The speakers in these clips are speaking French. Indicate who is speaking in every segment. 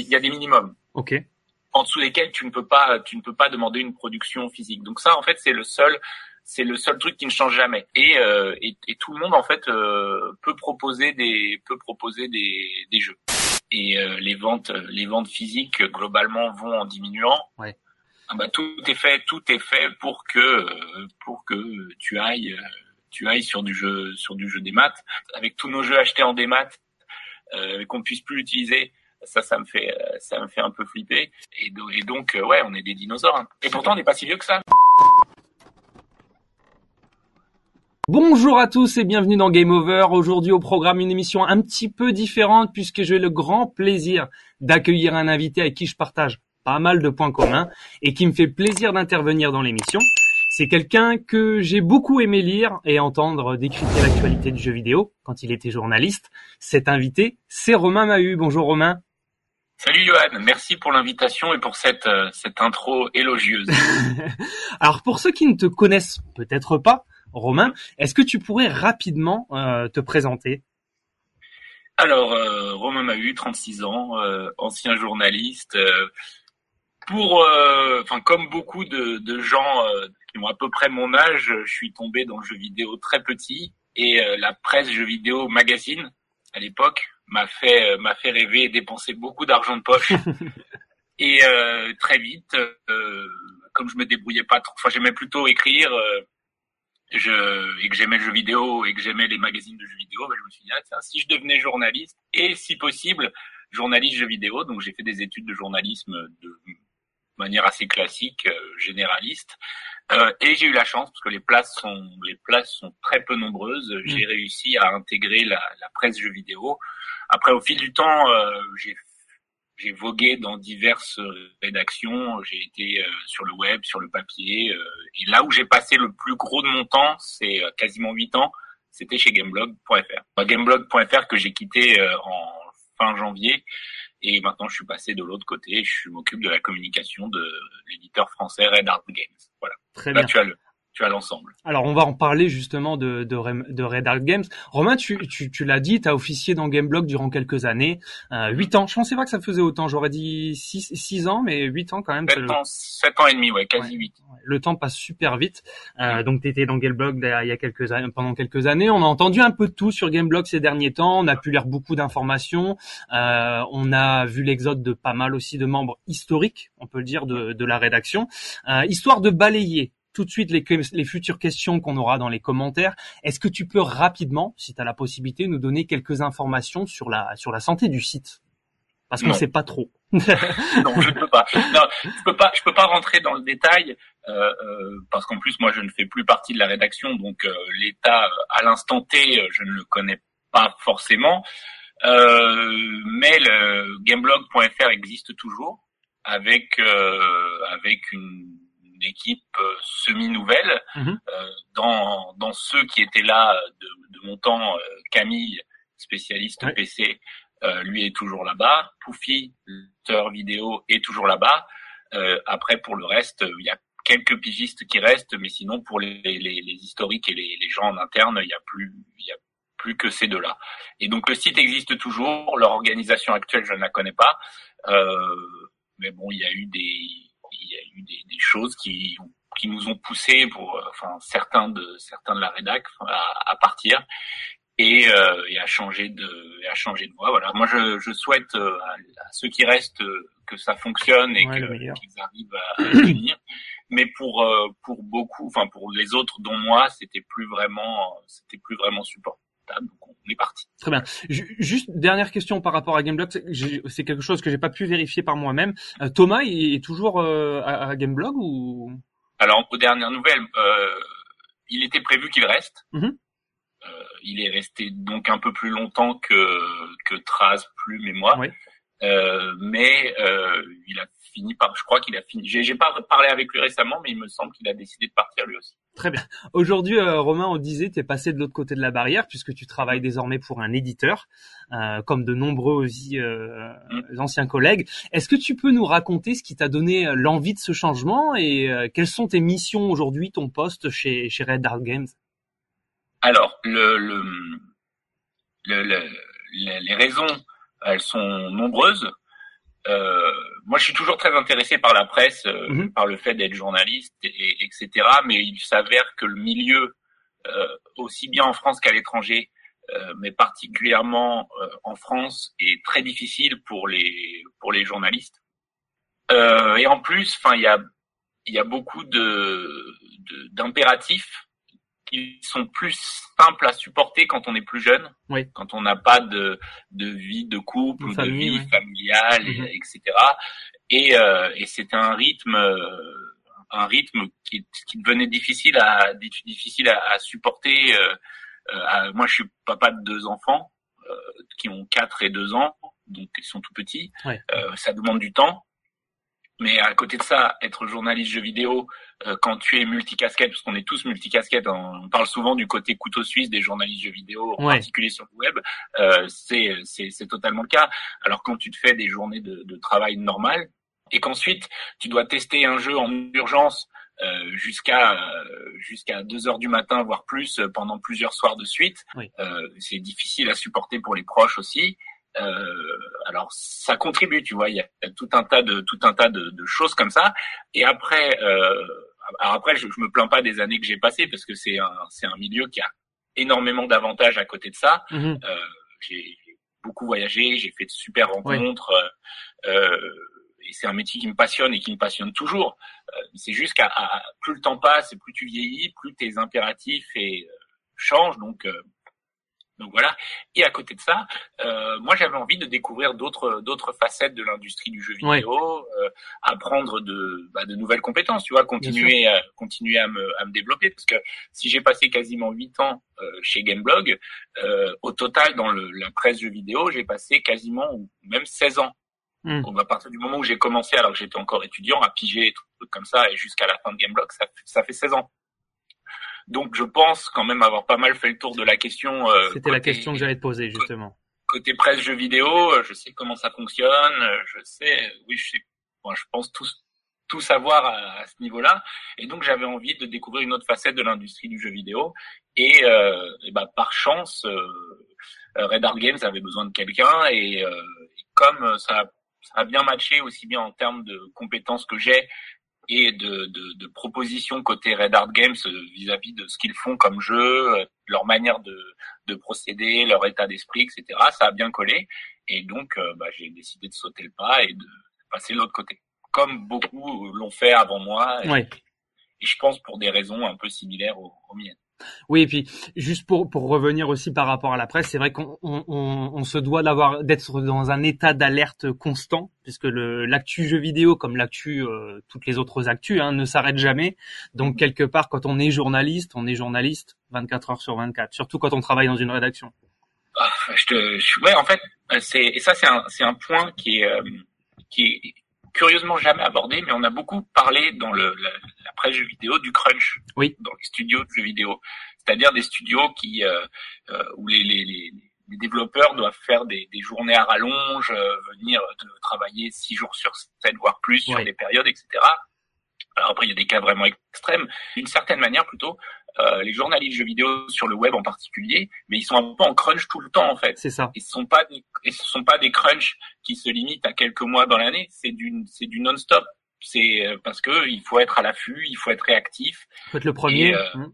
Speaker 1: il y a des minimums.
Speaker 2: Ok.
Speaker 1: En dessous desquels tu ne peux pas, tu ne peux pas demander une production physique. Donc ça, en fait, c'est le seul, c'est le seul truc qui ne change jamais. Et, euh, et, et, tout le monde en fait euh, peut proposer des peut proposer des, des jeux. Et euh, les ventes les ventes physiques globalement vont en diminuant.
Speaker 2: Ouais.
Speaker 1: Ah bah, tout est fait tout est fait pour que pour que tu ailles tu ailles sur du jeu sur du jeu des maths avec tous nos jeux achetés en des maths euh, qu'on puisse plus l'utiliser ça ça me fait ça me fait un peu flipper et, do et donc ouais on est des dinosaures hein. et pourtant on n'est pas si vieux que ça
Speaker 2: Bonjour à tous et bienvenue dans Game Over. Aujourd'hui au programme une émission un petit peu différente puisque j'ai le grand plaisir d'accueillir un invité avec qui je partage pas mal de points communs et qui me fait plaisir d'intervenir dans l'émission. C'est quelqu'un que j'ai beaucoup aimé lire et entendre décrypter l'actualité du jeu vidéo quand il était journaliste. Cet invité, c'est Romain Mahut. Bonjour Romain.
Speaker 1: Salut Johan, merci pour l'invitation et pour cette, euh, cette intro élogieuse.
Speaker 2: Alors pour ceux qui ne te connaissent peut-être pas, Romain, est-ce que tu pourrais rapidement euh, te présenter?
Speaker 1: Alors, euh, Romain Mahut, 36 ans, euh, ancien journaliste. Euh, pour, euh, enfin, comme beaucoup de, de gens qui ont à peu près mon âge, je suis tombé dans le jeu vidéo très petit et la presse jeux vidéo magazine à l'époque m'a fait m'a fait rêver et dépenser beaucoup d'argent de poche. et très vite, comme je me débrouillais pas trop, enfin, j'aimais plutôt écrire je, et que j'aimais le jeu vidéo et que j'aimais les magazines de jeux vidéo, ben je me suis dit, ah, tiens, si je devenais journaliste et si possible, journaliste jeux vidéo, donc j'ai fait des études de journalisme de manière assez classique, euh, généraliste, euh, et j'ai eu la chance parce que les places sont les places sont très peu nombreuses. J'ai mmh. réussi à intégrer la, la, presse jeux vidéo. Après, au fil du temps, euh, j'ai j'ai vogué dans diverses rédactions, j'ai été euh, sur le web, sur le papier, euh, et là où j'ai passé le plus gros de mon temps, c'est euh, quasiment huit ans, c'était chez Gameblog.fr. Gameblog.fr que j'ai quitté en fin janvier, et maintenant je suis passé de l'autre côté, je m'occupe de la communication de l'éditeur français Red Art Games. Voilà.
Speaker 2: Très
Speaker 1: là,
Speaker 2: bien.
Speaker 1: Tu as le, à l'ensemble.
Speaker 2: Alors on va en parler justement de, de, de Red Art Games. Romain, tu, tu, tu l'as dit, tu as officié dans Gameblog durant quelques années, euh, 8 ans. Je pensais pas que ça faisait autant, j'aurais dit 6, 6 ans, mais 8 ans quand même.
Speaker 1: 7 ans, 7 ans et demi, ouais, quasi ouais, 8.
Speaker 2: Le temps passe super vite. Euh, donc tu étais dans Gameblog il y a quelques années, pendant quelques années. On a entendu un peu de tout sur Gameblog ces derniers temps. On a pu lire beaucoup d'informations. Euh, on a vu l'exode de pas mal aussi de membres historiques, on peut le dire, de, de la rédaction. Euh, histoire de balayer tout de suite les, les futures questions qu'on aura dans les commentaires. Est-ce que tu peux rapidement, si tu as la possibilité, nous donner quelques informations sur la, sur la santé du site? Parce qu'on ne sait pas trop.
Speaker 1: non, je ne peux pas. Non, je peux pas. Je peux pas rentrer dans le détail euh, euh, parce qu'en plus moi je ne fais plus partie de la rédaction, donc euh, l'état à l'instant T, je ne le connais pas forcément. mais le gameblog.fr existe toujours avec avec une une équipe euh, semi-nouvelle.
Speaker 2: Mmh.
Speaker 1: Euh, dans, dans ceux qui étaient là de, de mon temps, euh, Camille, spécialiste
Speaker 2: Ouais.
Speaker 1: PC, euh, lui est toujours là-bas. Poufi, lecteur vidéo, est toujours là-bas. Euh, après, pour le reste, il y a quelques pigistes qui restent, mais sinon, pour les, les, les historiques et les, les, gens en interne, il y a plus, il y a plus que ces deux-là. Et donc, le site existe toujours. Leur organisation actuelle, je ne la connais pas. Euh, mais bon, il y a eu des, il y a eu des, des choses qui, qui nous ont poussé pour, enfin, certains de, certains de la rédac à, à partir et, euh, et à changer de, et à changer de voie. Voilà. Moi, je, je souhaite euh, à, à, ceux qui restent euh, que ça fonctionne et
Speaker 2: ouais,
Speaker 1: qu'ils arrivent à, à tenir. Mais pour, euh, pour beaucoup, enfin, pour les autres, dont moi, c'était plus vraiment, c'était plus vraiment supportable. On est parti.
Speaker 2: Très bien. Juste dernière question par rapport à Gameblog, c'est quelque chose que j'ai pas pu vérifier par moi-même. Euh, Thomas il est toujours euh, à, à, Gameblog ou?
Speaker 1: Alors aux dernières nouvelles, euh, il était prévu qu'il reste.
Speaker 2: Mm -hmm.
Speaker 1: il est resté donc un peu plus longtemps que que Traz, Plume et moi.
Speaker 2: Oui.
Speaker 1: Mais il a fini par, je crois qu'il a fini. J'ai pas parlé avec lui récemment, mais il me semble qu'il a décidé de partir lui aussi.
Speaker 2: Très bien. Aujourd'hui, euh, Romain, on disait, tu es passé de l'autre côté de la barrière puisque tu travailles désormais pour un éditeur, euh, comme de nombreux aussi euh, mmh. anciens collègues. Est-ce que tu peux nous raconter ce qui t'a donné l'envie de ce changement et euh, quelles sont tes missions aujourd'hui, ton poste chez, chez Red Dark Games?
Speaker 1: Alors, le, le, le, les raisons, elles sont nombreuses. euh, moi, je suis toujours très intéressé par la presse, euh,
Speaker 2: Mhm.
Speaker 1: par le fait d'être journaliste, et, et- etc. Mais il s'avère que le milieu, euh, aussi bien en France qu'à l'étranger, euh, mais particulièrement euh, en France, est très difficile pour les pour les journalistes. Euh, et en plus, enfin, il y a il y a beaucoup de de- d'impératifs qui sont plus simples à supporter quand on est plus jeune,
Speaker 2: Oui.
Speaker 1: quand on n'a pas de de vie de couple
Speaker 2: De
Speaker 1: ou
Speaker 2: famille,
Speaker 1: de vie
Speaker 2: ouais.
Speaker 1: familiale, et-
Speaker 2: Mhm.
Speaker 1: etc. Et, euh, et c'est un rythme euh, un rythme qui, qui devenait difficile à difficile à, à supporter. euh, euh, à- moi, je suis papa de deux enfants euh, qui ont 4 et 2 ans, donc ils sont tout petits.
Speaker 2: Ouais.
Speaker 1: Ça demande du temps. Mais à côté de ça, être journaliste jeux vidéo, euh, quand tu es multicasquette, parce qu'on est tous multicasquettes, hein, on parle souvent du côté couteau suisse des journalistes jeux vidéo, en
Speaker 2: Ouais.
Speaker 1: particulier sur le web, euh, c'est totalement le cas. Alors quand tu te fais des journées de, de travail normales et qu'ensuite tu dois tester un jeu en urgence euh, jusqu'à euh, jusqu'à deux heures du matin voire plus euh, pendant plusieurs soirs de suite,
Speaker 2: Oui.
Speaker 1: euh, c'est difficile à supporter pour les proches aussi. Euh, alors ça contribue, tu vois, il y a, tout un tas de tout un tas de, de choses comme ça. Et après, euh, alors après, je, je me plains pas des années que j'ai passées parce que c'est un c'est un milieu qui a énormément d'avantages à côté de ça.
Speaker 2: Mhm.
Speaker 1: Euh, j'ai beaucoup voyagé, j'ai fait de super rencontres. euh, euh, et c'est un métier qui me passionne et qui me passionne toujours. C'est juste qu'à plus le temps passe et plus tu vieillis, plus tes impératifs et, euh, changent. Donc, euh, donc voilà. Et à côté de ça, euh, moi j'avais envie de découvrir d'autres d'autres facettes de l'industrie du jeu
Speaker 2: Ouais.
Speaker 1: vidéo, euh, apprendre de bah, de nouvelles compétences, tu vois, continuer à, continuer à me à me développer parce que si j'ai passé quasiment huit ans euh, chez Gameblog, euh, au total dans le, la presse jeux vidéo, j'ai passé quasiment ou même 16 ans.
Speaker 2: Mm.
Speaker 1: Donc à partir du moment où j'ai commencé, alors que j'étais encore étudiant, à piger des trucs comme ça, et jusqu'à la fin de Gameblog, ça, ça fait 16 ans. Donc je pense quand même avoir pas mal fait le tour de la question. euh,
Speaker 2: C'était la question que j'allais te poser justement.
Speaker 1: côté presse jeux vidéo, euh, je sais comment ça fonctionne, euh, je sais, oui, je sais, bon, je pense tout, tout savoir à, à ce niveau-là. Et donc j'avais envie de découvrir une autre facette de l'industrie du jeu vidéo. Et, euh, et bah, par chance, euh, Red Art Games avait besoin de quelqu'un. Et, euh, et comme ça, ça a bien matché aussi bien en termes de compétences que j'ai et de, de, de propositions côté Red Art Games euh, vis-à-vis de ce qu'ils font comme jeu, euh, leur manière de, de procéder, leur état d'esprit, etc. Ça a bien collé. Et donc, euh, bah, j'ai décidé de sauter le pas et de passer de l'autre côté. Comme beaucoup l'ont fait avant moi. Et,
Speaker 2: Ouais.
Speaker 1: et je pense pour des raisons un peu similaires aux, aux miennes.
Speaker 2: Oui, et puis juste pour pour revenir aussi par rapport à la presse, c'est vrai qu'on on, on, on se doit d'avoir d'être dans un état d'alerte constant, puisque le l'actu jeu vidéo comme l'actu euh, toutes les autres actus hein, ne s'arrête jamais. Donc quelque part, quand on est journaliste, on est journaliste 24 heures sur 24, surtout quand on travaille dans une rédaction.
Speaker 1: Ah, je te, je- ouais, en fait, c'est et ça c'est un c'est un point qui est euh, qui est curieusement jamais abordé, mais on a beaucoup parlé dans le la presse jeux vidéo du crunch.
Speaker 2: Oui.
Speaker 1: Dans les studios de jeux vidéo, c'est-à-dire des studios qui euh, euh, où les, les les les développeurs doivent faire des, des journées à rallonge, euh, venir de travailler six jours sur sept, voire plus sur des périodes, etc. Alors après, il y a des cas vraiment extrêmes. D'une certaine manière, plutôt, euh, les journalistes jeux vidéo sur le web en particulier, mais ils sont un peu en crunch tout le temps en fait.
Speaker 2: C'est ça.
Speaker 1: Ce sont pas ce sont pas des crunchs qui se limitent à quelques mois dans l'année. C'est du, c'est du non-stop. C'est euh, parce que il faut être à l'affût, il faut être réactif.
Speaker 2: Faut être le premier.
Speaker 1: Et, euh,
Speaker 2: hein.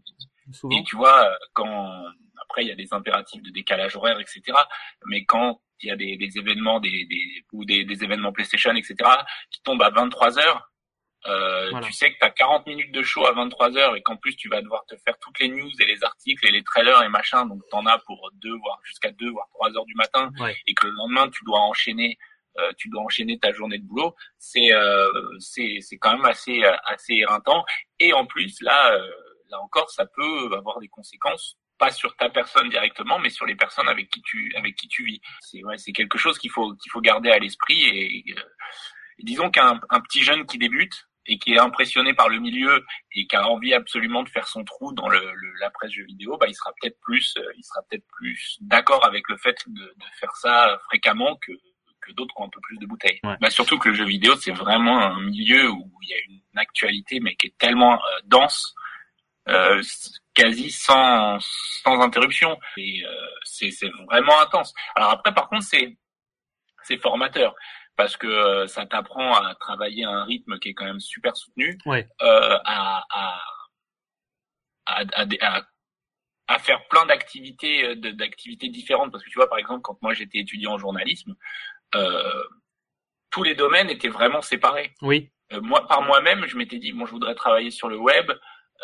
Speaker 1: Et tu vois, euh, quand après il y a des impératifs de décalage horaire, etc. Mais quand il y a des, des événements, des, des ou des, des événements PlayStation, etc. qui tombent à 23 heures, euh,
Speaker 2: Voilà.
Speaker 1: tu sais que tu as 40 minutes de show à 23 heures et qu'en plus tu vas devoir te faire toutes les news et les articles et les trailers et machin, donc t'en as pour deux voire jusqu'à deux voire trois heures du matin
Speaker 2: Ouais.
Speaker 1: et que le lendemain tu dois enchaîner. Euh, tu dois enchaîner ta journée de boulot, c'est euh, c'est quand même assez euh, assez éreintant. Et en plus là euh, là encore ça peut avoir des conséquences pas sur ta personne directement, mais sur les personnes avec qui tu avec qui tu vis. C'est ouais, c'est quelque chose qu'il faut qu'il faut garder à l'esprit et, euh, et disons qu'un un petit jeune qui débute et qui est impressionné par le milieu et qui a envie absolument de faire son trou dans le, le- la presse jeux vidéo, bah il sera peut-être plus il sera peut-être plus d'accord avec le fait de, de faire ça fréquemment que que d'autres qui ont un peu plus de bouteilles.
Speaker 2: Ouais.
Speaker 1: Bah surtout que le jeu vidéo c'est vraiment un milieu où il y a une actualité mais qui est tellement euh, dense euh, quasi sans sans interruption et euh, c'est vraiment intense. Alors après par contre c'est c'est formateur parce que ça t'apprend à travailler à un rythme qui est quand même super soutenu,
Speaker 2: Ouais.
Speaker 1: à, à, à, à, à- à faire plein d'activités d'activités différentes. Parce que tu vois, par exemple, quand moi j'étais étudiant en journalisme, tous les domaines étaient vraiment séparés.
Speaker 2: Oui.
Speaker 1: Euh, moi, par moi-même, je m'étais dit, bon, je voudrais travailler sur le web.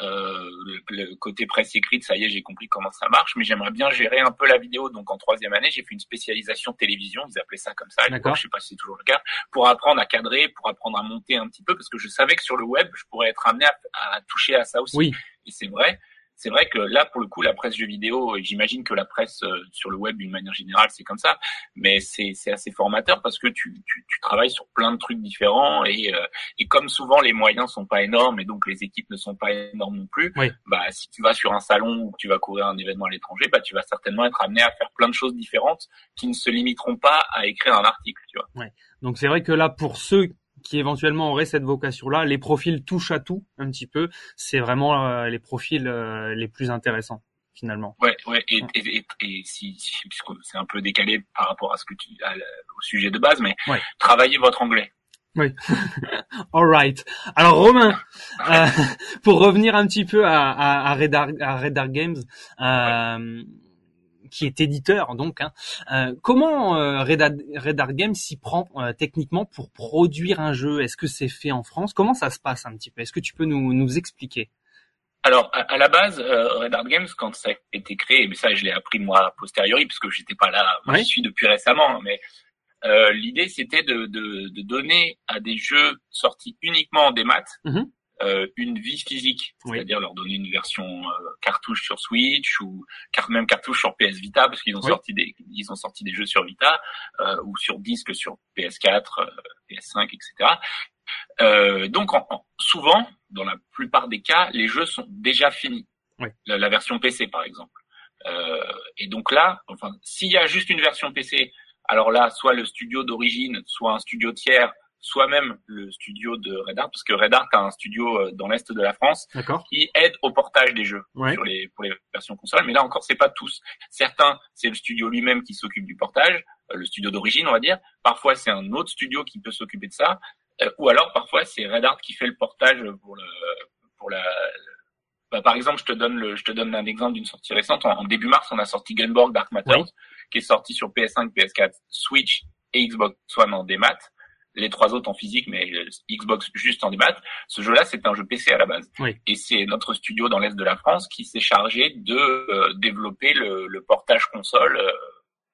Speaker 1: Euh, le, le côté presse écrite, ça y est, j'ai compris comment ça marche, mais j'aimerais bien gérer un peu la vidéo. Donc, en troisième année, j'ai fait une spécialisation télévision, ils appelaient ça comme ça.
Speaker 2: D'accord.
Speaker 1: Je sais pas si c'est toujours le cas, pour apprendre à cadrer, pour apprendre à monter un petit peu, parce que je savais que sur le web, je pourrais être amené à, à toucher à ça aussi.
Speaker 2: Oui.
Speaker 1: Et c'est vrai. C'est vrai que là, pour le coup, la presse jeux vidéo, et j'imagine que la presse euh, sur le web, d'une manière générale, c'est comme ça, mais c'est c'est assez formateur parce que tu, tu, tu travailles sur plein de trucs différents et, euh, et comme souvent les moyens sont pas énormes et donc les équipes ne sont pas énormes non plus,
Speaker 2: Oui.
Speaker 1: bah si tu vas sur un salon ou que tu vas courir un événement à l'étranger, bah tu vas certainement être amené à faire plein de choses différentes qui ne se limiteront pas à écrire un article, tu vois.
Speaker 2: Donc c'est vrai que là, pour ceux qui éventuellement auraient cette vocation-là, les profils touche à tout un petit peu. C'est vraiment euh, les profils euh, les plus intéressants finalement.
Speaker 1: Ouais, ouais, et, et, et, et si, si puisque c'est un peu décalé par rapport à ce que tu à, au sujet de base, mais
Speaker 2: Ouais.
Speaker 1: travaillez votre anglais.
Speaker 2: Alright. Alors Romain, euh, pour revenir un petit peu à, à, à, Red, Arc, à Red Arc Games, euh, qui est éditeur donc, hein, euh, comment euh, Red, Arc Games s'y prend euh, techniquement pour produire un jeu? Est-ce que c'est fait en France? Comment ça se passe un petit peu? Est-ce que tu peux nous, nous expliquer?
Speaker 1: Alors, à, à la base, euh, Red Art Games, quand ça a été créé, mais ça, je l'ai appris moi a posteriori, puisque j'étais pas là, moi, j'y suis depuis récemment, hein, mais l'idée, c'était de, de, de donner à des jeux sortis uniquement en démat
Speaker 2: Mhm.
Speaker 1: Euh, une vie physique,
Speaker 2: Oui.
Speaker 1: c'est-à-dire leur donner une version euh, cartouche sur Switch ou car même cartouche sur PS Vita, parce qu'ils ont
Speaker 2: Oui.
Speaker 1: sorti des ils ont sorti des jeux sur Vita euh, ou sur disque sur PS4, euh, PS5, etc. Euh, donc, en- en- souvent, dans la plupart des cas, les jeux sont déjà finis.
Speaker 2: Oui.
Speaker 1: La, la version PC, par exemple. Euh, et donc là, enfin, s'il y a juste une version PC, alors là, soit le studio d'origine, soit un studio tiers, soit même le studio de Red Art, parce que Red Art a un studio euh, dans l'est de la France qui aide au portage des jeux
Speaker 2: Ouais.
Speaker 1: sur les pour les versions console. Mais là encore, c'est pas tous. Certains, c'est le studio lui-même qui s'occupe du portage, euh, le studio d'origine, on va dire. Parfois, c'est un autre studio qui peut s'occuper de ça, Euh, ou alors parfois c'est Red Art qui fait le portage pour le pour la. Bah, par exemple, je te donne le, je te donne un exemple d'une sortie récente. En, en début mars, on a sorti Gunborg Dark Matters, qui est sorti sur PS5, PS4, Switch et Xbox One en démat. Les trois autres en physique, mais euh, Xbox juste en démat. Ce jeu-là, c'est un jeu PC à la base. Et c'est notre studio dans l'est de la France qui s'est chargé de euh, développer le, le portage console euh,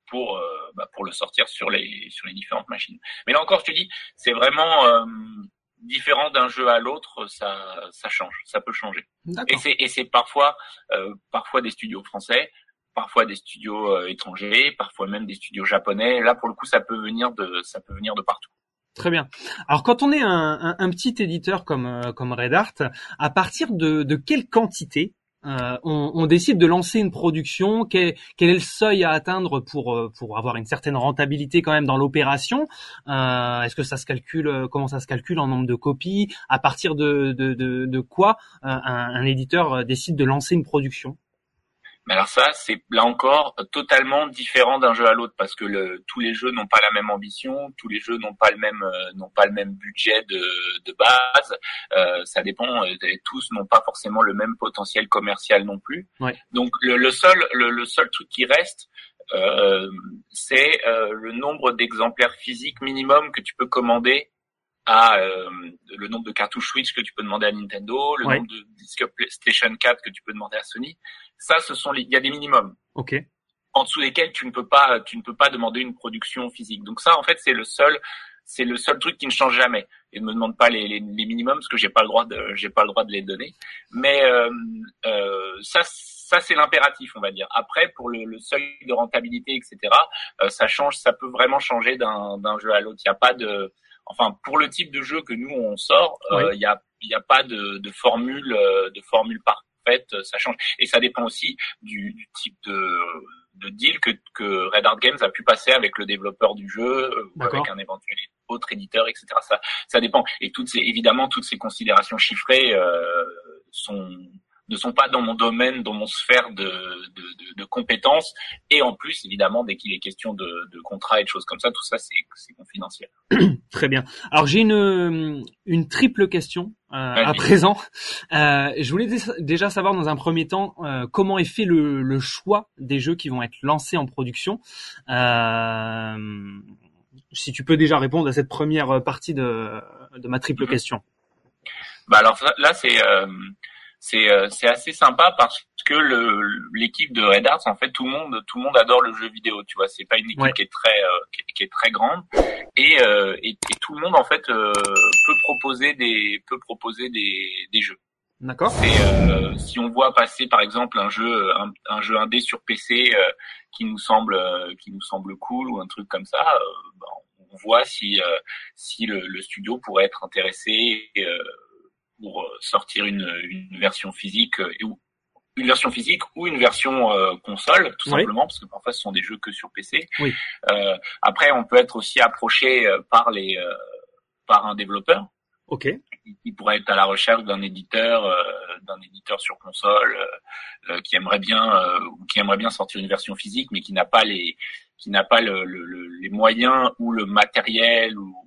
Speaker 1: pour euh, bah, pour le sortir sur les sur les différentes machines. Mais là encore, je te dis, c'est vraiment euh, différent d'un jeu à l'autre. Ça ça change, ça peut changer. Et c'est et c'est parfois euh, parfois des studios français, parfois des studios étrangers, parfois même des studios japonais. Là, pour le coup, ça peut venir de ça peut venir de partout.
Speaker 2: Très bien. Alors quand on est un, petit éditeur comme euh, comme Red Art, à partir de, de quelle quantité euh, on, décide de lancer une production? Quel, quel est le seuil à atteindre pour euh, pour avoir une certaine rentabilité quand même dans l'opération? Est-ce que ça se calcule Comment ça se calcule en nombre de copies? À partir de de, de, quoi un, éditeur décide de lancer une production?
Speaker 1: Mais alors ça, c'est là encore totalement différent d'un jeu à l'autre parce que le, tous les jeux n'ont pas la même ambition, tous les jeux n'ont pas le même euh, n'ont pas le même budget de, de base. Euh, ça dépend. euh, tous n'ont pas forcément le même potentiel commercial non plus.
Speaker 2: Ouais.
Speaker 1: Donc le, le seul le, le seul truc qui reste, euh, c'est euh, le nombre d'exemplaires physiques minimum que tu peux commander à euh, le nombre de cartouches Switch que tu peux demander à Nintendo, le
Speaker 2: Ouais.
Speaker 1: nombre de disques PlayStation 4 que tu peux demander à Sony. Ça, ce sont les, il y a des minimums
Speaker 2: Ok.
Speaker 1: en dessous desquels tu ne peux pas, tu ne peux pas demander une production physique. Donc ça, en fait, c'est le seul, c'est le seul truc qui ne change jamais. Et ne me demande pas les, les, les minimums parce que j'ai pas le droit de, j'ai pas le droit de les donner. Mais euh, euh, ça, ça c'est l'impératif, on va dire. Après, pour le, le seuil de rentabilité, etc., euh, ça change, ça peut vraiment changer d'un, d'un jeu à l'autre. Il n'y a pas de, enfin, pour le type de jeu que nous on sort, euh, il y a, il y a pas de, de formule, euh, de formule parfaite. Ça change et ça dépend aussi du, du type de de deal que, que Red Art Games a pu passer avec le développeur du jeu euh, ou avec un éventuel autre éditeur, etc. Ça, ça dépend. Et toutes ces, évidemment, toutes ces considérations chiffrées euh, sont ne sont pas dans mon domaine, dans mon sphère de, de, de, de compétences. Et en plus, évidemment, dès qu'il est question de, de contrat et de choses comme ça, tout ça, c'est confidentiel.
Speaker 2: Très bien. Alors j'ai une, une triple question euh, à présent. Euh, je voulais déjà savoir dans un premier temps euh, comment est fait le, le, choix des jeux qui vont être lancés en production. Euh, si tu peux déjà répondre à cette première partie de, de ma triple mhm. question.
Speaker 1: Bah alors là c'est euh, c'est euh, c'est assez sympa parce que le l'équipe de Red Arts en fait tout le monde tout le monde adore le jeu vidéo tu vois. C'est pas une équipe qui est très euh, qui, est, très grande. Et, euh, et, et tout le monde en fait peut proposer des peut proposer des des jeux.
Speaker 2: D'accord.
Speaker 1: Et si on voit passer par exemple un jeu un, un jeu indé sur PC qui nous semble qui nous semble cool ou un truc comme ça, ben, on voit si si le, le, studio pourrait être intéressé pour euh, sortir une, une version physique euh, ou une version physique ou une version euh, console, tout simplement, parce que parfois ce sont des jeux que sur PC.
Speaker 2: Oui.
Speaker 1: Euh, après, on peut être aussi approché par les par un développeur.
Speaker 2: Ok.
Speaker 1: Qui pourrait être à la recherche d'un éditeur, d'un éditeur sur console, qui aimerait bien ou qui aimerait bien sortir une version physique, mais qui n'a pas les qui n'a pas le, le, les moyens ou le matériel ou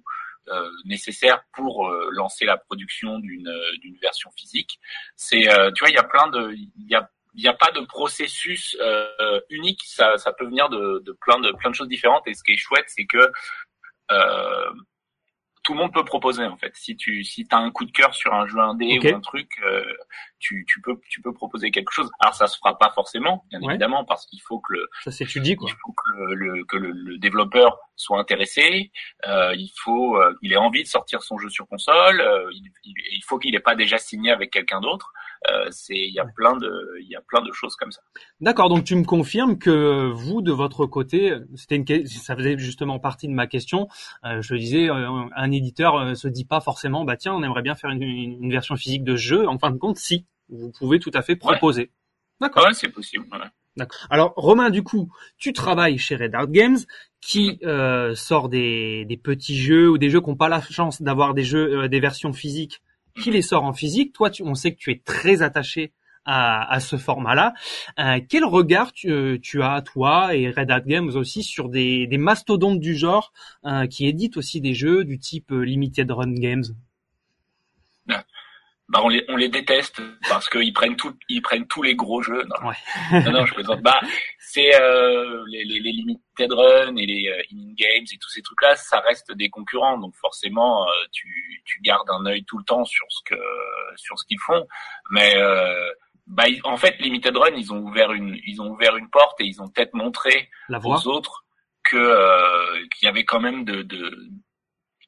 Speaker 1: euh, nécessaire pour euh, lancer la production d'une euh, d'une version physique. C'est tu vois il y a plein de il y a il n'y a pas de processus euh, unique, ça, ça peut venir de, de, plein de plein de choses différentes. Et ce qui est chouette, c'est que euh, tout le monde peut proposer en fait. Si tu si as un coup de cœur sur un jeu indé ou un truc, euh, tu, tu peux tu peux proposer quelque chose. Alors ça se fera pas forcément, bien évidemment, parce qu'il faut que le
Speaker 2: ça s'étudie quoi.
Speaker 1: Il faut que le, que le, développeur soit intéressé. Euh, il faut euh, il ait envie de sortir son jeu sur console. Euh, il, il, faut qu'il n'ait pas déjà signé avec quelqu'un d'autre. Euh, c'est il y a plein de il y a plein de choses comme ça.
Speaker 2: D'accord, donc tu me confirmes que vous de votre côté, c'était une ça faisait justement partie de ma question. Euh, je disais euh, un éditeur se dit pas forcément bah tiens on aimerait bien faire une, une, version physique de jeu. En fin de compte, si vous pouvez tout à fait proposer.
Speaker 1: D'accord. Ouais, c'est possible.
Speaker 2: D'accord. Alors Romain, du coup, tu travailles chez Red Art Games, qui euh, sort des, des, petits jeux ou des jeux qui n'ont pas la chance d'avoir des jeux, des versions physiques qui les sort en physique. Toi, tu, on sait que tu es très attaché à, ce format-là. Euh, quel regard tu, euh, tu, as, toi et Red Hat Games aussi, sur des, mastodontes du genre euh, qui éditent aussi des jeux du type Limited Run Games?
Speaker 1: Bah on les on les déteste parce qu'ils prennent tout ils prennent tous les gros jeux. Non, ouais. non, non, je plaisante. Bah c'est euh, les, les, les, limited run et les euh, in games et tous ces trucs là, ça reste des concurrents donc forcément euh, tu tu gardes un œil tout le temps sur ce que sur ce qu'ils font. Mais euh, bah en fait limited run ils ont ouvert une ils ont ouvert une porte et ils ont peut-être montré aux autres que euh, qu'il y avait quand même de, de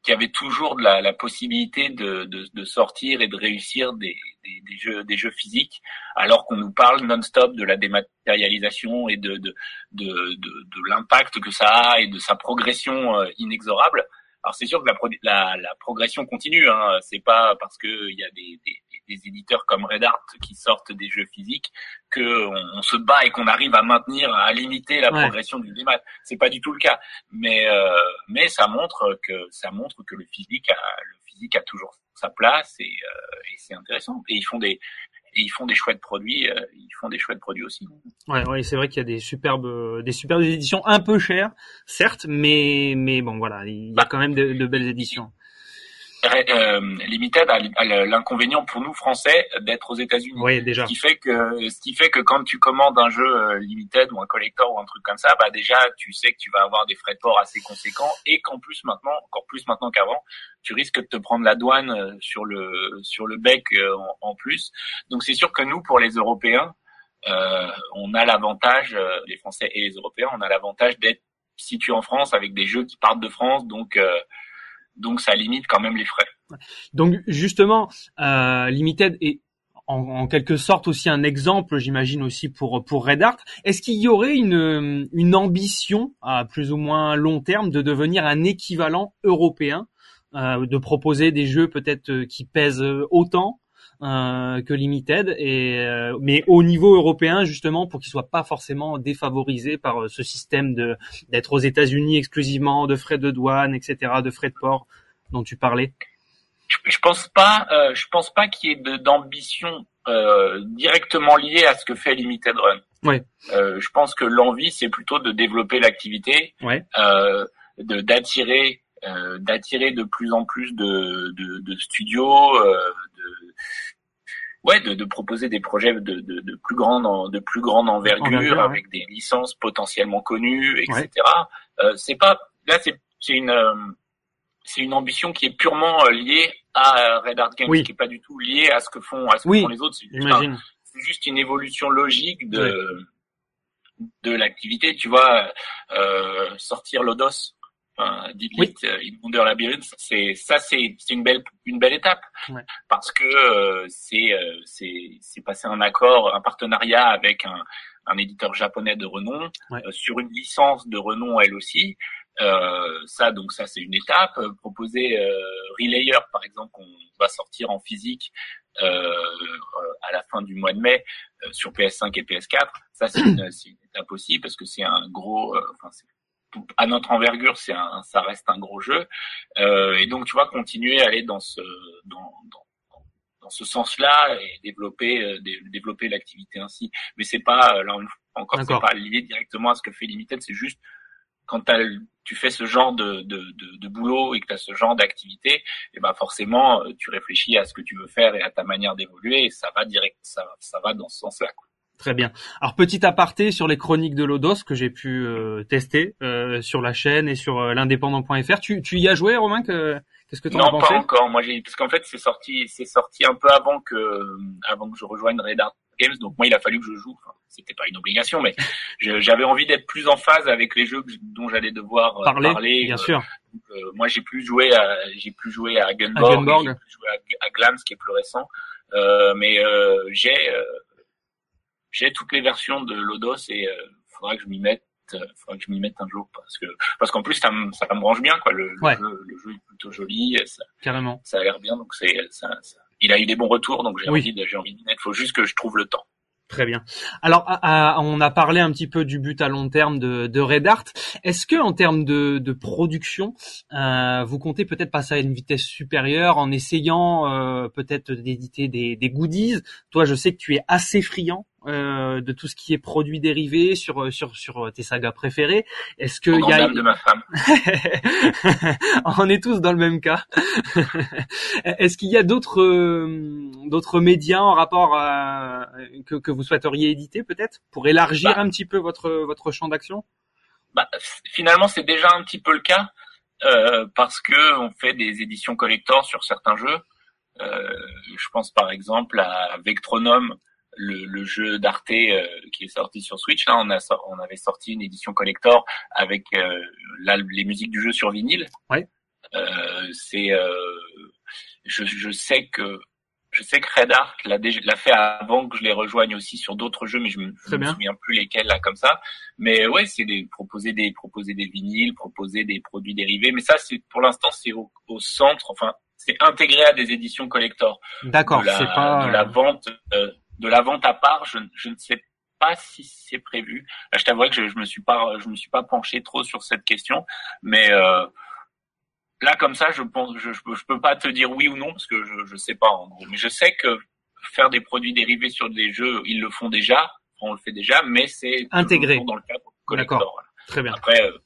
Speaker 1: qui avait toujours de la, la possibilité de, de, de, sortir et de réussir des, des, des jeux, des jeux physiques, alors qu'on nous parle non-stop de la dématérialisation et de, de, de, de l'impact que ça a et de sa progression euh, inexorable. Alors c'est sûr que la, la, la progression continue, hein. c'est pas parce que il y a des, des, des, éditeurs comme Red Art qui sortent des jeux physiques que on, se bat et qu'on arrive à maintenir, à limiter la progression du démat. C'est pas du tout le cas, mais euh, mais ça montre que ça montre que le physique a le physique a toujours sa place et, euh, et c'est intéressant. Et ils font des et ils font des chouettes produits, euh, ils font des chouettes produits aussi.
Speaker 2: Ouais, ouais c'est vrai qu'il y a des superbes, des superbes éditions un peu chères, certes, mais mais bon voilà, il y a bah, quand même de, de belles éditions.
Speaker 1: Euh, Limited a, l'inconvénient pour nous français d'être aux États-Unis.
Speaker 2: Oui, déjà.
Speaker 1: Ce qui fait que ce qui fait que quand tu commandes un jeu euh, Limited ou un collector ou un truc comme ça, bah déjà tu sais que tu vas avoir des frais de port assez conséquents et qu'en plus maintenant, encore plus maintenant qu'avant, tu risques de te prendre la douane euh, sur le sur le bec en, plus. Donc c'est sûr que nous pour les Européens, euh, on a l'avantage, les Français et les Européens, on a l'avantage d'être situés en France avec des jeux qui partent de France, donc donc ça limite quand même les frais.
Speaker 2: Donc justement, euh, Limited est en, quelque sorte aussi un exemple, j'imagine aussi pour pour Red Art. Est-ce qu'il y aurait une une ambition à plus ou moins long terme de devenir un équivalent européen, euh, de proposer des jeux peut-être euh, qui pèsent autant euh, que Limited, et, euh, mais au niveau européen justement pour qu'il soit pas forcément défavorisé par euh, ce système de d'être aux États-Unis exclusivement, de frais de douane, etc., de frais de port dont tu parlais.
Speaker 1: Je pense pas, euh, je pense pas qu'il y ait d'ambition euh, directement liée à ce que fait Limited Run.
Speaker 2: Ouais.
Speaker 1: Euh, je pense que l'envie, c'est plutôt de développer l'activité,
Speaker 2: Ouais.
Speaker 1: euh, de d'attirer, euh, d'attirer de plus en plus de, de, de studios, euh, de ouais, de, de proposer des projets de, de, de plus grande de plus grande envergure,
Speaker 2: Envergure, ouais.
Speaker 1: avec des licences potentiellement connues, etc. Euh, c'est pas là, c'est c'est une euh, c'est une ambition qui est purement euh, liée à Red Art Games,
Speaker 2: Oui.
Speaker 1: qui est pas du tout liée à ce que font à ce que font les autres. C'est juste un-
Speaker 2: J'imagine.
Speaker 1: c'est juste une évolution logique de de l'activité. Tu vois, euh, sortir Lodos, enfin, Didlit, In Wonder Labyrinth, c'est ça, c'est une belle une belle étape
Speaker 2: Ouais.
Speaker 1: parce que euh, c'est euh, c'est c'est passé un accord, un partenariat avec un un éditeur japonais de renom
Speaker 2: Ouais.
Speaker 1: euh, sur une licence de renom elle aussi. Euh, ça donc ça c'est une étape. Euh, Proposer euh, Relayer par exemple qu'on va sortir en physique à la fin du mois de mai euh, sur PS5 et PS4. Ça, c'est une, une étape aussi parce que c'est un gros, euh, enfin, à notre envergure, c'est un, ça reste un gros jeu. Euh, et donc, tu vois, continuer à aller dans ce, dans, dans, dans ce sens-là et développer, euh, dé- développer l'activité ainsi. Mais c'est pas, euh, là, encore, c'est pas lié directement à ce que fait Limited. C'est juste quand tu fais ce genre de, de, de, de boulot et que tu as ce genre d'activité, et ben forcément euh, tu réfléchis à ce que tu veux faire et à ta manière d'évoluer et ça va direct ça, ça va dans ce sens-là. quoi.
Speaker 2: Très bien. Alors petit aparté sur les chroniques de Lodos que j'ai pu euh, tester euh, sur la chaîne et sur euh, l'indépendant.fr. Tu, tu y as joué, Romain que, Qu'est-ce que tu en as
Speaker 1: Non,
Speaker 2: pensé
Speaker 1: pas encore. Moi, j'ai parce qu'en fait, c'est sorti, c'est sorti un peu avant que avant que je rejoigne Red Art Games. Donc moi, il a fallu que je joue. Enfin, c'était pas une obligation, mais j'avais envie d'être plus en phase avec les jeux dont j'allais devoir euh,
Speaker 2: Parler,
Speaker 1: parler.
Speaker 2: bien
Speaker 1: Euh,
Speaker 2: sûr.
Speaker 1: euh, moi, j'ai plus joué à j'ai plus joué à Gunborg,
Speaker 2: Gunborg.
Speaker 1: j'ai plus joué à, à Glams qui est plus récent. Euh, mais euh, j'ai euh, j'ai toutes les versions de Lodos et euh, faudra que je m'y mette. euh, faudra que je m'y mette un jour parce que parce qu'en plus ça me ça me branche bien quoi le, le
Speaker 2: Ouais.
Speaker 1: jeu le jeu est plutôt joli ça,
Speaker 2: Carrément.
Speaker 1: ça a l'air bien donc c'est ça, ça- il a eu des bons retours donc j'ai
Speaker 2: Oui.
Speaker 1: envie de j'ai envie d'y mettre faut juste que je trouve le temps
Speaker 2: Très bien. Alors, à- à- on a parlé un petit peu du but à long terme de, de Red Art. Est-ce que, en termes de, de production, euh, vous comptez peut-être passer à une vitesse supérieure en essayant euh, peut-être d'éditer des, des goodies? Toi, je sais que tu es assez friand euh, de tout ce qui est produits dérivés sur sur sur tes sagas préférées. Est-ce que il y a
Speaker 1: de ma femme
Speaker 2: on est tous dans le même cas. Est-ce qu'il y a d'autres euh, d'autres médias en rapport à, que, que vous souhaiteriez éditer peut-être pour élargir
Speaker 1: Bah.
Speaker 2: un petit peu votre votre champ d'action?
Speaker 1: Bah, finalement c'est déjà un petit peu le cas euh, parce que on fait des éditions collector sur certains jeux. Euh, je pense par exemple à Vectronome, le, le jeu d'Arte euh, qui est sorti sur Switch. Là, on a on avait sorti une édition collector avec euh, les musiques du jeu sur vinyle.
Speaker 2: Ouais.
Speaker 1: Euh, c'est euh, je, je sais que je sais que Red Art l'a fait avant que je les rejoigne aussi sur d'autres jeux, mais je me, je me souviens plus lesquels là comme ça. Mais ouais, c'est des proposer des proposer des vinyles, proposer des produits dérivés. Mais ça, c'est pour l'instant, c'est au, au centre. Enfin, c'est intégré à des éditions collector.
Speaker 2: D'accord,
Speaker 1: de la,
Speaker 2: c'est pas
Speaker 1: de la vente, euh, de la vente à part. Je, je ne sais pas si c'est prévu. Je t'avoue que je, je me suis pas, je me suis pas penché trop sur cette question, mais euh, là comme ça, je pense, je, je, peux- pas te dire oui ou non parce que je, je sais pas en gros. Mais je sais que faire des produits dérivés sur des jeux, ils le font déjà, on le fait déjà, mais c'est
Speaker 2: Intégré.
Speaker 1: dans le cadre collector. Voilà.
Speaker 2: très bien.
Speaker 1: Après, euh,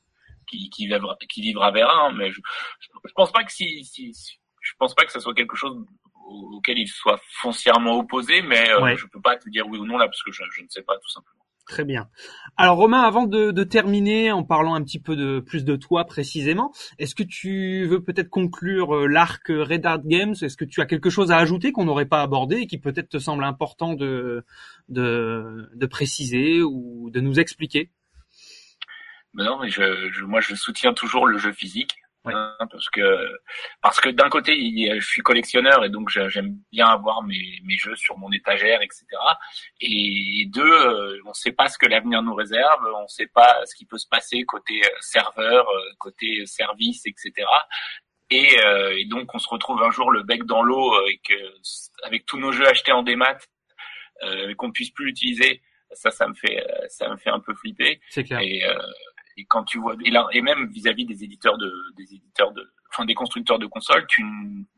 Speaker 1: qui, qui, vivra, qui vivra verra, hein, mais je, je, pense pas que si, si, si- je pense pas que ça soit quelque chose auquel il soit foncièrement opposé, mais euh,
Speaker 2: Ouais.
Speaker 1: je peux pas te dire oui ou non là parce que je, je ne sais pas tout simplement.
Speaker 2: Très bien. Alors Romain, avant de, de terminer en parlant un petit peu de plus de toi précisément, est-ce que tu veux peut-être conclure euh, l'arc Red Art Games? Est-ce que tu as quelque chose à ajouter qu'on n'aurait pas abordé et qui peut-être te semble important de, de de préciser ou de nous expliquer?
Speaker 1: Mais non, mais je, je, moi je soutiens toujours le jeu physique. Hein, parce que parce que d'un côté je suis collectionneur et donc j'aime bien avoir mes, mes jeux sur mon étagère etc et deux euh, on sait pas ce que l'avenir nous réserve on sait pas ce qui peut se passer côté euh, serveur euh, côté service etc et, euh, et donc on se retrouve un jour le bec dans l'eau avec avec tous nos jeux achetés en démat euh, qu'on puisse plus l'utiliser ça ça me fait ça me fait un peu flipper.
Speaker 2: C'est clair.
Speaker 1: et, euh, et quand tu vois et, là- et même vis-à-vis des éditeurs de des éditeurs de enfin des constructeurs de consoles, tu,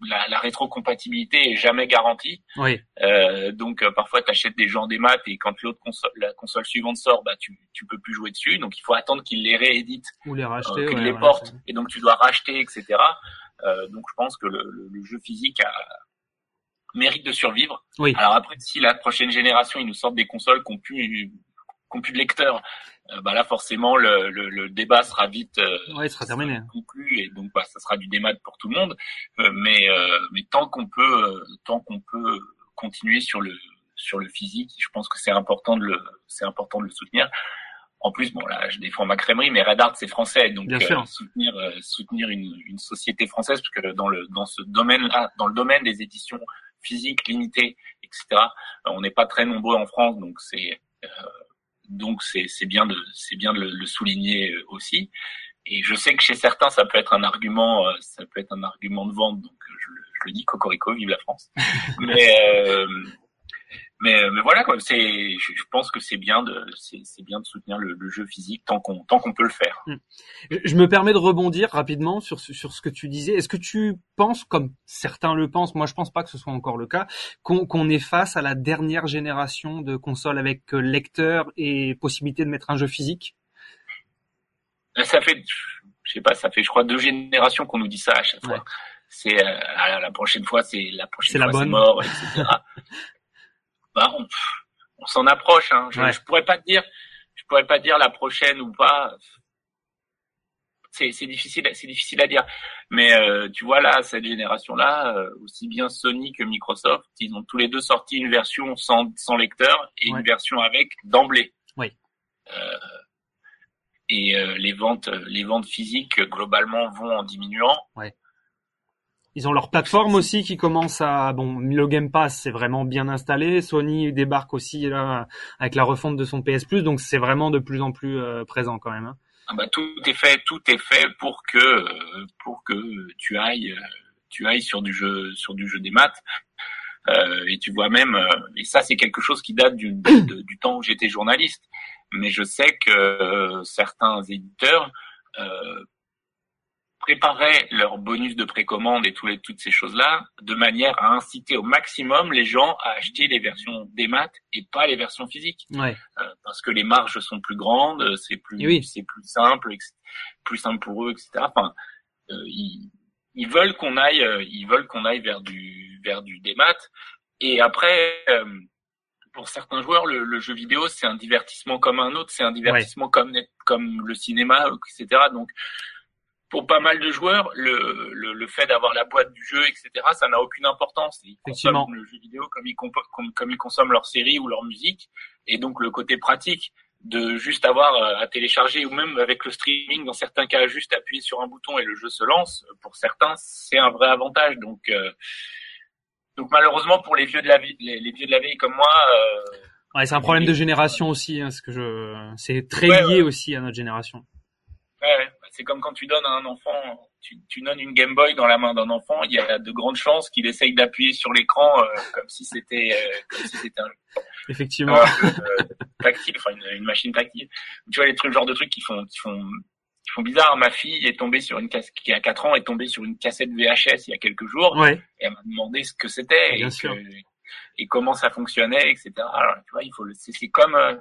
Speaker 1: la, la rétrocompatibilité est jamais garantie.
Speaker 2: Oui.
Speaker 1: Euh, donc euh, parfois tu achètes des jeux en démat et quand l'autre console, la console suivante sort, bah tu tu peux plus jouer dessus. Donc il faut attendre qu'ils les rééditent,
Speaker 2: Ou les racheter.
Speaker 1: euh, qu'ils
Speaker 2: ouais,
Speaker 1: les
Speaker 2: ouais,
Speaker 1: portent et donc tu dois racheter, etc. Euh, donc je pense que le, le- le jeu physique a, mérite de survivre.
Speaker 2: Oui.
Speaker 1: Alors après, si la prochaine génération ils nous sortent des consoles qui ont plus qui ont plus de lecteurs, euh, bah là forcément le, le, le débat sera vite euh,
Speaker 2: Ouais, il sera terminé.
Speaker 1: conclu et donc bah, ça sera du démat pour tout le monde. Euh, mais euh, mais tant qu'on peut euh, tant qu'on peut continuer sur le sur le physique, je pense que c'est important de le c'est important de le soutenir. En plus, bon là, je défends ma crèmerie, mais Red Art c'est français, donc
Speaker 2: Bien
Speaker 1: euh,
Speaker 2: sûr.
Speaker 1: soutenir euh, soutenir une, une société française, parce que dans le dans ce domaine-là, dans le domaine des éditions physiques limitées, etc. euh, on n'est pas très nombreux en France, donc c'est euh, donc c'est bien de c'est bien de le, le souligner euh, aussi. Et je sais que chez certains, ça peut être un argument, euh, ça peut être un argument de vente. Donc je, le- je le dis, cocorico, vive la France. mais euh, mais mais voilà quoi. C'est, je, je pense que c'est bien de c'est c'est bien de soutenir le, le jeu physique tant qu'on tant qu'on peut le faire.
Speaker 2: Je- Je me permets de rebondir rapidement sur ce- sur ce que tu disais. Est-ce que tu penses, comme certains le pensent, moi je pense pas que ce soit encore le cas, qu'on qu'on est face à la dernière génération de consoles avec euh, lecteur et possibilité de mettre un jeu physique?
Speaker 1: Euh, Ça fait, je sais pas, ça fait je crois deux générations qu'on nous dit ça à chaque fois. C'est euh, ah, la prochaine fois, c'est la prochaine
Speaker 2: C'est la
Speaker 1: fois, c'est
Speaker 2: bonne.
Speaker 1: mort, etc. bah, on, on s'en approche. Hein. Je,
Speaker 2: Ouais.
Speaker 1: je pourrais pas te dire, je pourrais pas te dire la prochaine ou pas. C'est c'est difficile, c'est difficile à dire. Mais euh, tu vois là, cette génération-là, euh, aussi bien Sony que Microsoft, ils ont tous les deux sorti une version sans, sans lecteur et
Speaker 2: Ouais.
Speaker 1: une version avec d'emblée.
Speaker 2: Oui.
Speaker 1: Euh, et les ventes, les ventes physiques globalement vont en diminuant.
Speaker 2: Ils ont leur plateforme aussi qui commence à bon le Game Pass c'est vraiment bien installé. Sony débarque aussi là avec la refonte de son PS Plus donc c'est vraiment de plus en plus euh, présent quand même. hein.
Speaker 1: Ah bah, tout est fait, tout est fait pour que euh, pour que tu ailles euh, tu ailles sur du jeu sur du jeu des maths. Euh, et tu vois même, et ça c'est quelque chose qui date du, temps où j'étais journaliste. Mais je sais que certains éditeurs préparaient leur bonus de précommande et les, toutes ces choses-là de manière à inciter au maximum les gens à acheter les versions des maths et pas les versions physiques
Speaker 2: Ouais.
Speaker 1: euh, parce que les marges sont plus grandes, c'est plus
Speaker 2: oui.
Speaker 1: c'est plus simple, plus simple pour eux, etc. Enfin, euh, ils, ils veulent qu'on aille, euh, ils veulent qu'on aille vers du vers du démat. Et après, euh, pour certains joueurs, le, le jeu vidéo c'est un divertissement comme un autre, c'est un divertissement comme comme le cinéma, etc. Donc pour pas mal de joueurs, le, le, le fait d'avoir la boîte du jeu, etc., ça n'a aucune importance. Ils consomment le jeu vidéo comme ils, compo- comme, comme ils consomment leur série ou leur musique. Et donc le côté pratique de juste avoir euh, à télécharger ou même avec le streaming, dans certains cas, juste appuyer sur un bouton et le jeu se lance, pour certains, c'est un vrai avantage. Donc, euh, donc malheureusement pour les vieux de la vie, les, les vieux de la vieille comme moi, euh,
Speaker 2: Ouais, c'est un problème de génération aussi, hein, ce que je, c'est très
Speaker 1: Ouais,
Speaker 2: lié
Speaker 1: ouais.
Speaker 2: aussi à notre génération.
Speaker 1: Ouais, ouais. C'est comme quand tu donnes à un enfant, tu, tu donnes une Game Boy dans la main d'un enfant, il y a de grandes chances qu'il essaye d'appuyer sur l'écran euh, comme si c'était euh, comme si c'était un,
Speaker 2: Effectivement.
Speaker 1: un jeu euh, tactile, enfin une, une machine tactile. Tu vois les trucs, le genre de trucs qui font qui font qui font bizarre. Ma fille est tombée sur une casse qui a 4 ans est tombée sur une cassette VHS il y a quelques jours
Speaker 2: Ouais.
Speaker 1: et elle m'a demandé ce que c'était et, comment ça fonctionnait, etc. Alors, tu vois, il faut c'est comme euh,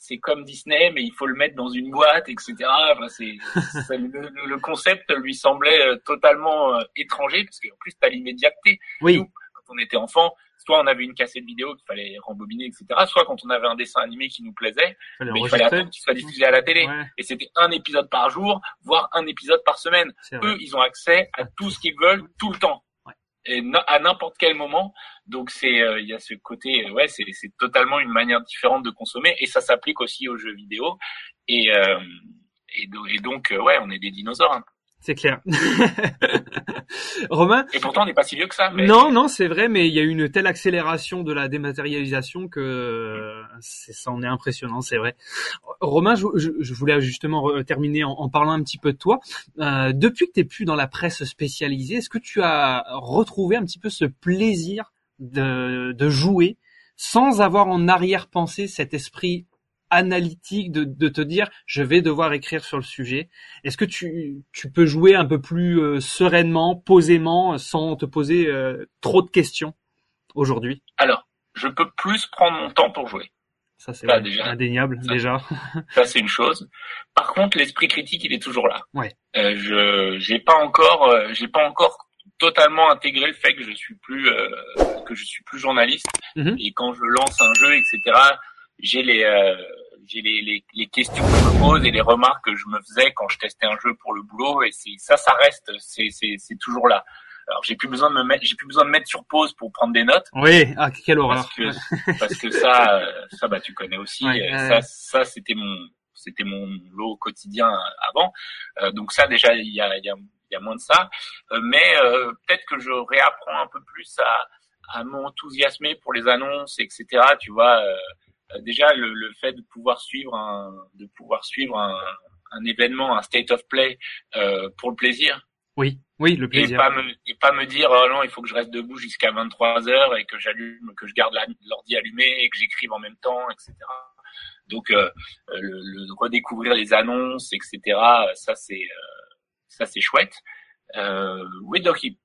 Speaker 1: c'est comme Disney, mais il faut le mettre dans une boîte, etc. Enfin, c'est, le, concept lui semblait euh, totalement euh, étranger parce qu'en plus t'as l'immédiateté.
Speaker 2: Oui.
Speaker 1: Nous, quand on était enfant, soit on avait une cassette vidéo qu'il fallait rembobiner, etc. Soit quand on avait un dessin animé qui nous plaisait,
Speaker 2: Fallait
Speaker 1: mais il fallait attendre qu'il soit diffusé à la télé.
Speaker 2: Ouais,
Speaker 1: Et c'était un épisode par jour, voire un épisode par semaine eux, ils ont accès à tout ce qu'ils veulent tout le temps. À n'importe quel moment. Donc c'est, euh, il y a ce côté, euh, ouais, c'est, c'est totalement une manière différente de consommer, et ça s'applique aussi aux jeux vidéo. Et euh, et, et donc, ouais, on est des dinosaures. hein.
Speaker 2: C'est clair. Romain,
Speaker 1: Et pourtant, on n'est pas si vieux que ça. Mais
Speaker 2: non, non, c'est vrai, mais il y a eu une telle accélération de la dématérialisation que euh, c'est, ça en est impressionnant, c'est vrai. Romain, je, je- voulais justement terminer en, en parlant un petit peu de toi. Euh, depuis que tu plus dans la presse spécialisée, est-ce que tu as retrouvé un petit peu ce plaisir de, de jouer sans avoir en arrière-pensée cet esprit analytique de, de te dire je vais devoir écrire sur le sujet Est-ce que tu, tu peux jouer un peu plus euh, sereinement, posément, sans te poser euh, trop de questions aujourd'hui?
Speaker 1: Alors, je peux plus prendre mon temps pour jouer.
Speaker 2: Ça c'est indéniable déjà.
Speaker 1: ça c'est une chose. Par contre, l'esprit critique, il est toujours là.
Speaker 2: Ouais.
Speaker 1: Euh, je j'ai pas encore euh, j'ai pas encore totalement intégré le fait que je suis plus euh, que je suis plus journaliste
Speaker 2: Mhm.
Speaker 1: et quand je lance un jeu etc j'ai les euh, j'ai les, les, les questions que je me pose et les remarques que je me faisais quand je testais un jeu pour le boulot et c'est ça ça reste c'est c'est c'est toujours là. Alors j'ai plus besoin de me mettre j'ai plus besoin de mettre sur pause pour prendre des notes.
Speaker 2: Oui, ah quelle horreur.
Speaker 1: parce que parce que ça euh, ça bah tu connais aussi
Speaker 2: Ouais,
Speaker 1: euh, ça ça c'était mon c'était mon lot quotidien avant. Euh, donc ça déjà il y a il y a y a moins de ça. Euh, mais euh, peut-être que je réapprends un peu plus à à m'enthousiasmer pour les annonces etc tu vois déjà le, le fait de pouvoir suivre un de pouvoir suivre un un événement un state of play euh, pour le plaisir.
Speaker 2: Oui, oui, le
Speaker 1: et
Speaker 2: plaisir.
Speaker 1: pas me et pas me dire oh non il faut que je reste debout jusqu'à 23 heures et que j'allume que je garde l'ordi allumé et que j'écrive en même temps etc donc euh, euh, le, le redécouvrir les annonces etc ça c'est euh, ça c'est chouette. Euh, oui donc il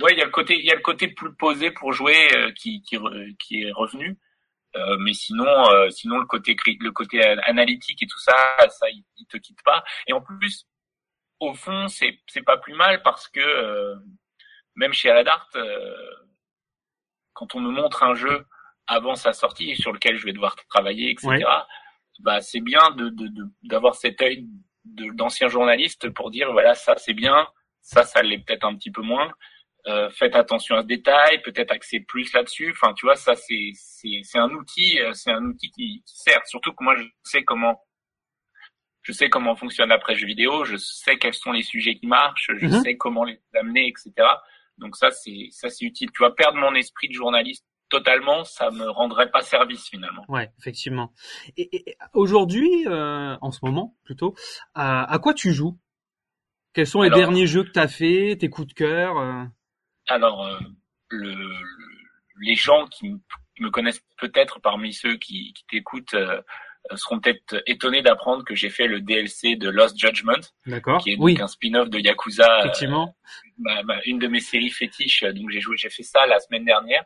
Speaker 1: ouais, il y a le côté il y a le côté plus posé pour jouer euh, qui qui qui est revenu Euh, mais sinon euh, sinon le côté le côté an- analytique et tout ça ça il, il te quitte pas et en plus au fond, c'est c'est pas plus mal parce que euh, même chez Aladart, quand on me montre un jeu avant sa sortie sur lequel je vais devoir travailler, etc.
Speaker 2: Ouais.
Speaker 1: Bah c'est bien de de- de- d'avoir cet œil d'ancien journaliste pour dire voilà ça c'est bien, ça ça l'est peut-être un petit peu moins. Euh, faites attention à ce détail, peut-être axer plus là-dessus. Enfin, tu vois, ça c'est c'est c'est un outil, euh, c'est un outil qui, qui sert. Surtout que moi je sais comment je sais comment fonctionne la presse jeux vidéo, je sais quels sont les sujets qui marchent, je
Speaker 2: Mhm.
Speaker 1: sais comment les amener, etc. Donc ça c'est ça c'est utile. Tu vas perdre mon esprit de journaliste totalement, ça me rendrait pas service finalement.
Speaker 2: Ouais, effectivement. Et, aujourd'hui, euh, en ce moment plutôt, à, à quoi tu joues? Quels sont les
Speaker 1: Alors-
Speaker 2: derniers jeux que tu as fait, tes coups de cœur euh?
Speaker 1: Alors euh, le, le- les gens qui me, connaissent peut-être parmi ceux qui, qui t'écoutent euh, euh, seront peut-être étonnés d'apprendre que j'ai fait le DLC de Lost Judgment,
Speaker 2: D'accord.
Speaker 1: qui est donc
Speaker 2: Oui,
Speaker 1: un spin-off de Yakuza, euh,
Speaker 2: effectivement.
Speaker 1: ma- ma- une de mes séries fétiches. Donc j'ai joué, j'ai fait ça la semaine dernière.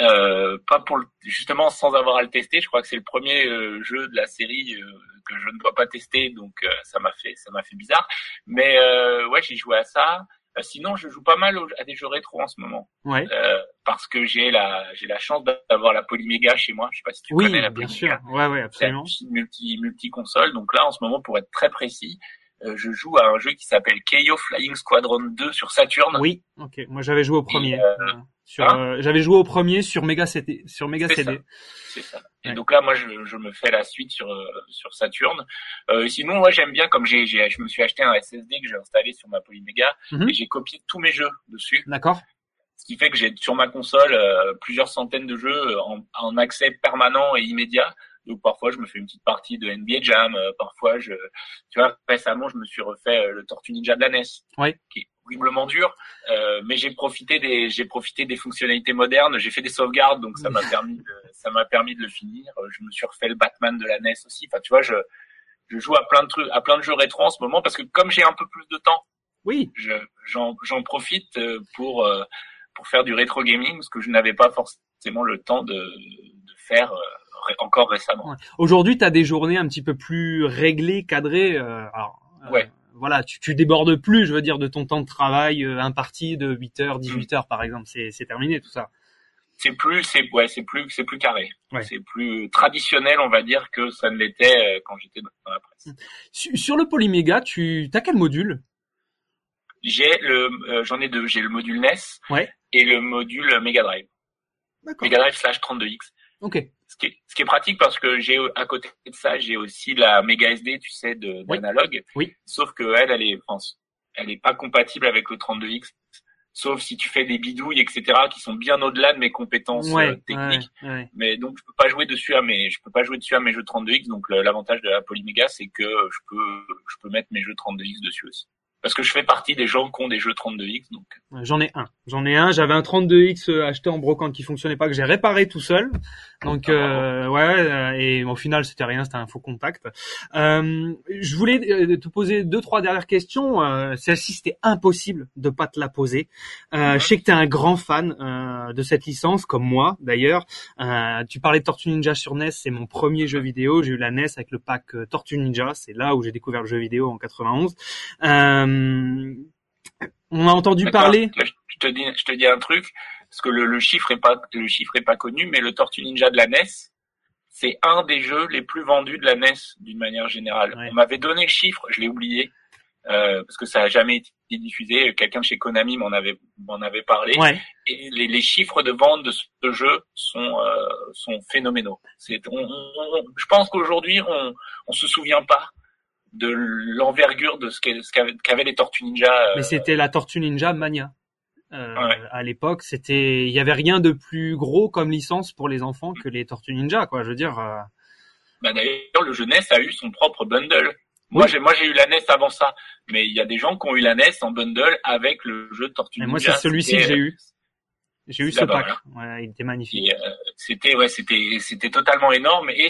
Speaker 1: Euh, pas pour le, justement sans avoir à le tester. Je crois que c'est le premier euh, jeu de la série euh, que je ne dois pas tester, donc euh, ça m'a fait ça m'a fait bizarre. Mais euh, ouais, j'ai joué à ça. Euh, sinon, je joue pas mal à des jeux rétro en ce moment
Speaker 2: Ouais.
Speaker 1: euh, parce que j'ai la j'ai la chance d'avoir la Polyméga chez moi. Je sais pas si tu
Speaker 2: Oui,
Speaker 1: connais la
Speaker 2: bien
Speaker 1: Polyméga.
Speaker 2: sûr. Ouais, ouais,
Speaker 1: C'est
Speaker 2: absolument.
Speaker 1: multi multi console. Donc là, en ce moment, pour être très précis, euh, je joue à un jeu qui s'appelle Keio Flying Squadron 2 sur Saturn.
Speaker 2: Oui. Ok. Moi, j'avais joué au premier.
Speaker 1: euh,
Speaker 2: sur,
Speaker 1: hein
Speaker 2: euh, j'avais joué au premier sur Mega CD. Sur Mega
Speaker 1: C'est
Speaker 2: CD.
Speaker 1: C'est ça. Et
Speaker 2: Ouais.
Speaker 1: donc là, moi, je, je me fais la suite sur euh, sur Saturn. Euh, sinon, moi, j'aime bien comme j'ai, je me suis acheté un SSD que j'ai installé sur ma Polyméga
Speaker 2: Mhm.
Speaker 1: et j'ai copié tous mes jeux dessus.
Speaker 2: D'accord.
Speaker 1: Ce qui fait que j'ai sur ma console euh, plusieurs centaines de jeux en, en accès permanent et immédiat. Donc parfois, je me fais une petite partie de NBA Jam. parfois, je, tu vois, récemment, je me suis refait le Tortue Ninja de la NES, qui est horriblement dur. euh, mais j'ai profité des, j'ai profité des fonctionnalités modernes. J'ai fait des sauvegardes, donc ça m'a permis, de, ça m'a permis de le finir. Euh, Je me suis refait le Batman de la NES aussi. Enfin, tu vois, je, je joue à plein de trucs, à plein de jeux rétro en ce moment parce que comme j'ai un peu plus de temps,
Speaker 2: Oui.
Speaker 1: je, j'en, j'en profite euh, pour euh, pour faire du rétro gaming, ce que je n'avais pas forcément le temps de, de faire encore récemment.
Speaker 2: Ouais. Aujourd'hui, tu as des journées un petit peu plus réglées, cadrées. euh, alors, euh,
Speaker 1: Ouais.
Speaker 2: Voilà, tu, tu débordes plus, je veux dire, de ton temps de travail euh, imparti de 8h,
Speaker 1: Mm.
Speaker 2: 18h par exemple. C'est, terminé tout ça.
Speaker 1: C'est plus, c'est ouais, c'est plus, c'est plus carré.
Speaker 2: Ouais.
Speaker 1: C'est plus traditionnel, on va dire, que ça ne l'était euh, quand j'étais dans la presse.
Speaker 2: Su- Sur le Polyméga, tu as quel module?
Speaker 1: J'ai le, euh, j'en ai deux. J'ai le module NES
Speaker 2: Ouais.
Speaker 1: et le module Mega Drive. Mega Drive slash 32X.
Speaker 2: Ok.
Speaker 1: Ce qui, est, ce qui est pratique parce que j'ai à côté de ça, j'ai aussi la Mega SD, tu sais, de
Speaker 2: Oui.
Speaker 1: d'analogue.
Speaker 2: Oui.
Speaker 1: Sauf que elle, elle est, enfin, elle est pas compatible avec le 32X. Sauf si tu fais des bidouilles, etc., qui sont bien au-delà de mes compétences
Speaker 2: Ouais,
Speaker 1: euh, techniques.
Speaker 2: ouais, ouais.
Speaker 1: Mais donc je peux pas jouer dessus à mes, je peux pas jouer dessus à mes jeux 32X. Donc l'avantage de la Polyméga, c'est que je peux, je peux mettre mes jeux 32X dessus aussi. Parce que je fais partie des gens qui ont des jeux 32X. Donc.
Speaker 2: J'en ai un. J'en ai un. J'avais un 32X euh, acheté en brocante qui fonctionnait pas, que j'ai réparé tout seul. Donc ah, euh, ouais, euh, et au final c'était rien, c'était un faux contact. Euh, je voulais te poser deux trois dernières questions. Euh, Celle-ci c'était impossible de pas te la poser. Euh, Je sais que tu es un grand fan de cette licence, comme moi d'ailleurs. tu parlais de Tortue Ninja sur NES, c'est mon premier jeu vidéo. J'ai eu la NES avec le pack Tortue Ninja, c'est là où j'ai découvert le jeu vidéo en 91. Euh, on a entendu parler.
Speaker 1: Je te dis, je te dis un truc, parce que le, chiffre est pas, le chiffre est pas connu, mais le Tortue Ninja de la NES, c'est un des jeux les plus vendus de la NES d'une manière générale. On m'avait donné le chiffre, je l'ai oublié. Euh, parce que ça a jamais été diffusé. Quelqu'un chez Konami m'en avait m'en avait parlé. Et les, les, chiffres de vente de ce jeu sont euh, sont phénoménaux. C'est, je pense qu'aujourd'hui on on se souvient pas de l'envergure de ce qu'avaient les Tortues Ninja.
Speaker 2: Euh, Mais c'était la Tortue Ninja Mania. Euh, à l'époque, c'était, il y avait rien de plus gros comme licence pour les enfants que les Tortues Ninja, quoi. Je veux dire. Euh...
Speaker 1: Bah d'ailleurs, le jeunesse a eu son propre bundle. Moi, j'ai, moi, j'ai eu la NES avant ça, mais il y a des gens qui ont eu la NES en bundle avec le jeu Tortue Ninja.
Speaker 2: moi, c'est celui-ci que j'ai eu. J'ai eu ce pack. Ouais, il était magnifique.
Speaker 1: Euh, c'était, ouais, c'était, c'était totalement énorme et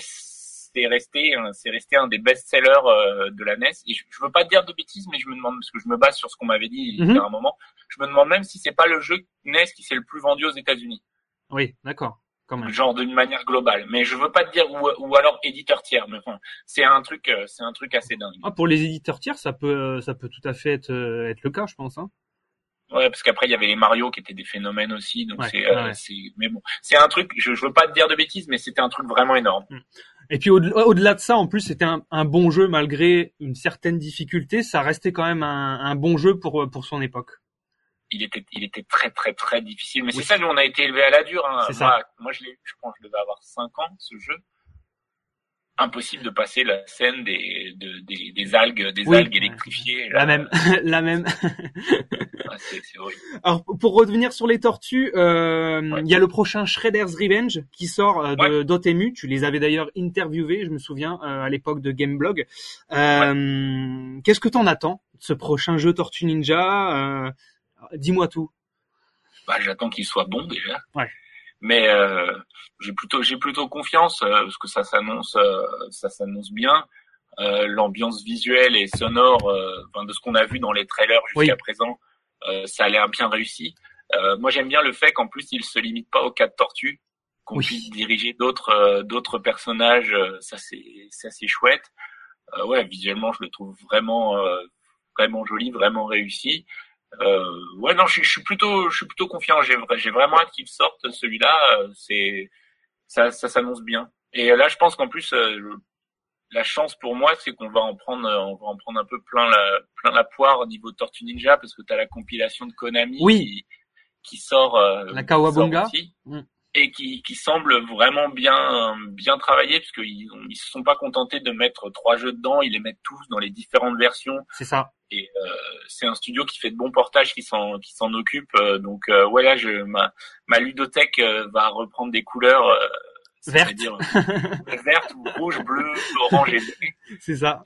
Speaker 1: c'est resté, c'est resté un des best-sellers euh, de la NES. Et je, je veux pas dire de bêtises, mais je me demande parce que je me base sur ce qu'on m'avait dit il y a mhm. un moment. Je me demande même si c'est pas le jeu NES qui s'est le plus vendu aux États-Unis.
Speaker 2: Oui, d'accord.
Speaker 1: Genre d'une manière globale, mais je veux pas te dire ou, alors éditeur tiers, mais enfin, c'est un truc, euh, c'est un truc assez dingue.
Speaker 2: Ah, pour les éditeurs tiers, ça peut, ça peut tout à fait être, euh, être le cas, je pense. Hein.
Speaker 1: Ouais, parce qu'après il y avait les Mario qui étaient des phénomènes aussi, donc c'est, mais bon, c'est un truc. Je, je veux pas te dire de bêtises, mais c'était un truc vraiment énorme.
Speaker 2: Et puis au-delà de ça, en plus, c'était un, bon jeu malgré une certaine difficulté. Ça restait quand même un, bon jeu pour pour son époque.
Speaker 1: Il était, il était très très très difficile. Mais c'est ça, nous on a été élevé à la dure. Hein. Moi, ça. moi, je l'ai, je pense, que je devais avoir 5 ans ce jeu impossible de passer la scène des, des, des algues, des algues électrifiées.
Speaker 2: La même, la même. c'est horrible. Alors pour revenir sur les tortues, euh, il y a le prochain Shredder's Revenge qui sort euh, de Dotemu. Tu les avais d'ailleurs interviewés, je me souviens, euh, à l'époque de Gameblog. Qu'est-ce que t'en attends de ce prochain jeu Tortue Ninja? Dis-moi tout.
Speaker 1: Bah, j'attends qu'il soit bon déjà. Ouais mais euh, j'ai plutôt j'ai plutôt confiance euh, parce que ça s'annonce euh, ça s'annonce bien. L'ambiance visuelle et sonore, enfin, de ce qu'on a vu dans les trailers jusqu'à présent, ça a l'air bien réussi. moi, j'aime bien le fait qu'en plus, il se limite pas aux quatre tortues, qu'on puisse diriger d'autres d'autres personnages. ça c'est ça c'est chouette. ouais, visuellement, je le trouve vraiment vraiment joli, vraiment réussi. Euh, ouais, non, je, je, suis plutôt, je suis plutôt confiant. J'ai, j'ai vraiment hâte qu'il sorte celui-là. Euh, c'est, ça, ça s'annonce bien. Et là, je pense qu'en plus, euh, la chance pour moi, c'est qu'on va en prendre, on va en prendre un peu plein la, plein la poire au niveau de Tortue Ninja, parce que tu as la compilation de Konami
Speaker 2: oui.
Speaker 1: qui, sort. Euh,
Speaker 2: la Kawabunga
Speaker 1: et qui, qui semble vraiment bien bien travaillé parce qu'ils ils se sont pas contentés de mettre trois jeux dedans, ils les mettent tous dans les différentes versions.
Speaker 2: C'est ça.
Speaker 1: Et euh, c'est un studio qui fait de bons portages, qui s'en qui s'en occupe. Euh, donc euh, ouais là, je ma ma ludothèque euh, va reprendre des couleurs. Euh,
Speaker 2: Verte.
Speaker 1: dire verte, rouge, bleu, orange et bleu.
Speaker 2: C'est ça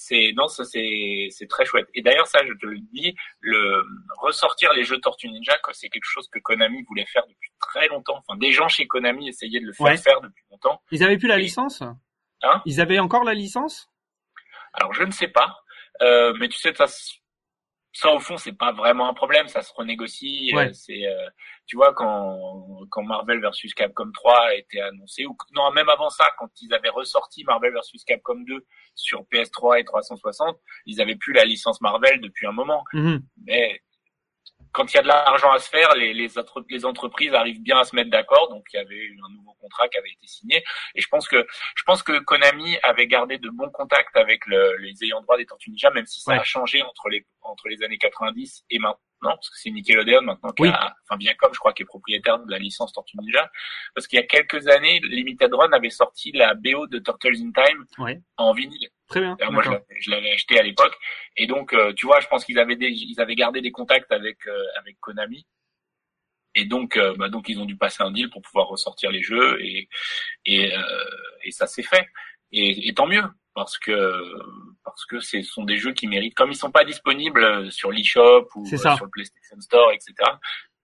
Speaker 1: c'est non ça c'est c'est très chouette. Et d'ailleurs ça je te le dis le ressortir les jeux Tortue Ninja c'est quelque chose que Konami voulait faire depuis très longtemps. Enfin des gens chez Konami essayaient de le faire faire depuis longtemps.
Speaker 2: Ils avaient plus la licence? Hein? Ils avaient encore la licence?
Speaker 1: Alors je ne sais pas. Euh, mais tu sais ça ça au fond c'est pas vraiment un problème, ça se renégocie. Euh, c'est euh, tu vois quand quand Marvel versus Capcom 3 a été annoncé ou non même avant ça quand ils avaient ressorti Marvel versus Capcom 2 sur PS3 et 360, ils avaient plus la licence Marvel depuis un moment. Mm-hmm. Mais quand il y a de l'argent à se faire, les, les, les, entreprises arrivent bien à se mettre d'accord. Donc il y avait eu un nouveau contrat qui avait été signé. Et je pense que je pense que Konami avait gardé de bons contacts avec le, les ayants droit des Tortues Ninja, même si ça a changé entre les entre les années 90 et maintenant non, parce que c'est Nickelodeon maintenant qui a, enfin bien comme je crois qui est propriétaire de la licence Tortue Ninja, parce qu'il y a quelques années, Limited Run avait sorti la BO de Turtles in Time en vinyle.
Speaker 2: Très bien.
Speaker 1: moi, je l'avais acheté à l'époque, et donc euh, tu vois, je pense qu'ils avaient des, ils avaient gardé des contacts avec euh, avec Konami, et donc euh, bah, donc ils ont dû passer un deal pour pouvoir ressortir les jeux, et et, et ça s'est fait, et, et tant mieux parce que parce que ce sont des jeux qui méritent, comme ils sont pas disponibles sur l'eShop ou sur le PlayStation Store, etc.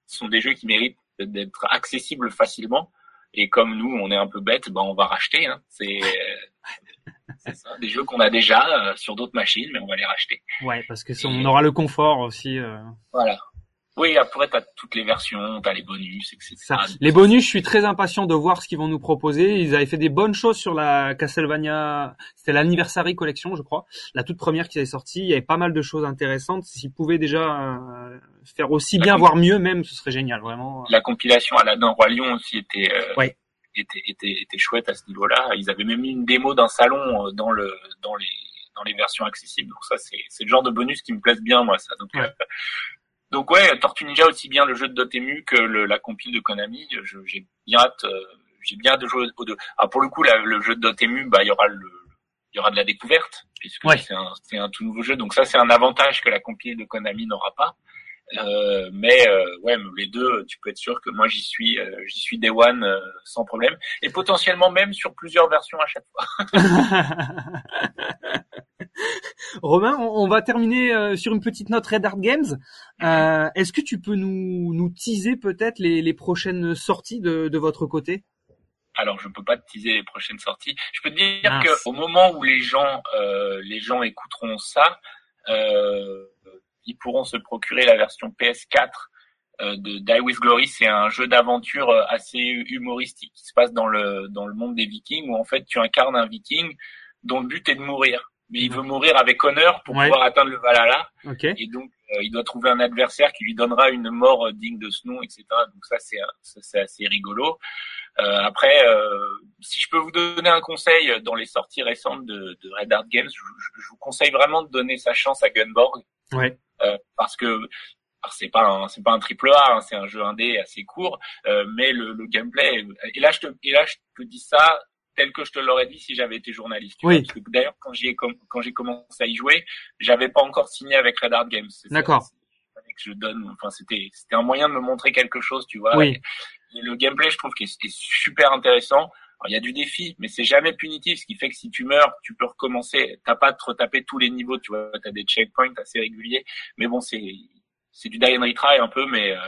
Speaker 1: Ce sont des jeux qui méritent d'être accessibles facilement. Et comme nous, on est un peu bête, ben on va racheter. Hein. C'est ça, des jeux qu'on a déjà euh, sur d'autres machines, mais on va les racheter.
Speaker 2: Ouais, parce que on aura le confort aussi. Euh...
Speaker 1: Voilà. Oui, après, tu as toutes les versions, tu as les bonus, etc. Ça.
Speaker 2: Les bonus, je suis très impatient de voir ce qu'ils vont nous proposer. Ils avaient fait des bonnes choses sur la Castlevania, c'était l'Anniversary Collection, je crois, la toute première qui est sortie. Il y avait pas mal de choses intéressantes. S'ils pouvaient déjà euh, faire aussi bien, voire mieux même, ce serait génial, vraiment.
Speaker 1: La compilation Aladdin Roi Lion aussi était, euh, ouais. était, était, était chouette à ce niveau-là. Ils avaient même mis une démo d'un salon euh, dans le, dans les, dans les versions accessibles. Donc ça, c'est, c'est le genre de bonus qui me plaise bien, moi, ça. Donc, ouais. Donc ouais, Tortue Ninja aussi bien le jeu de Dotemu que le, la compile de Konami. J'ai bien hâte, euh, j'ai bien hâte de jouer aux deux. Ah pour le coup, le jeu de Dotemu, bah il y aura le, il y aura de la découverte puisque c'est un, un, tout nouveau jeu. Donc ça c'est un avantage que la compile de Konami n'aura pas. Euh, mais euh, ouais, les deux, tu peux être sûr que moi j'y suis, euh, j'y suis Day One euh, sans problème, et potentiellement même sur plusieurs versions à chaque fois.
Speaker 2: Romain, on, va terminer euh, sur une petite note Red Art Games. Euh, Est-ce que tu peux nous, nous teaser peut-être les, les, prochaines sorties de, de, votre côté?
Speaker 1: Alors, je peux pas te teaser les prochaines sorties. Je peux te dire qu'au moment où les gens, euh, les gens écouteront ça, ils pourront se procurer la version PS4 euh, de Die with Glory. C'est un jeu d'aventure assez humoristique qui se passe dans le dans le monde des Vikings, où en fait tu incarnes un Viking dont le but est de mourir mais il veut mourir avec honneur pour pouvoir atteindre le Valhalla. Et donc, euh, il doit trouver un adversaire qui lui donnera une mort digne de ce nom, etc. Donc ça, c'est c'est assez rigolo. Euh, après, euh, si je peux vous donner un conseil dans les sorties récentes de, de Red Art Games, je, je, vous conseille vraiment de donner sa chance à Gunborg.
Speaker 2: Ouais.
Speaker 1: Euh, parce que c'est pas c'est pas un triple A, hein, c'est un jeu indé assez court, euh, mais le, le, gameplay. Et là, je te et là je te dis ça tel que je te l'aurais dit si j'avais été journaliste.
Speaker 2: oui.
Speaker 1: D'ailleurs, quand j'ai quand j'ai commencé à y jouer, j'avais pas encore signé avec Red Art Games.
Speaker 2: D'accord.
Speaker 1: Que je donne, enfin c'était c'était un moyen de me montrer quelque chose, tu vois.
Speaker 2: Oui.
Speaker 1: Et, le gameplay, je trouve qu'il est, super intéressant. il y a du défi, mais c'est jamais punitif, ce qui fait que si tu meurs, tu peux recommencer. T'as pas à te retaper tous les niveaux, tu vois. T'as des checkpoints assez réguliers, mais bon, c'est c'est du die and retry un peu, mais euh,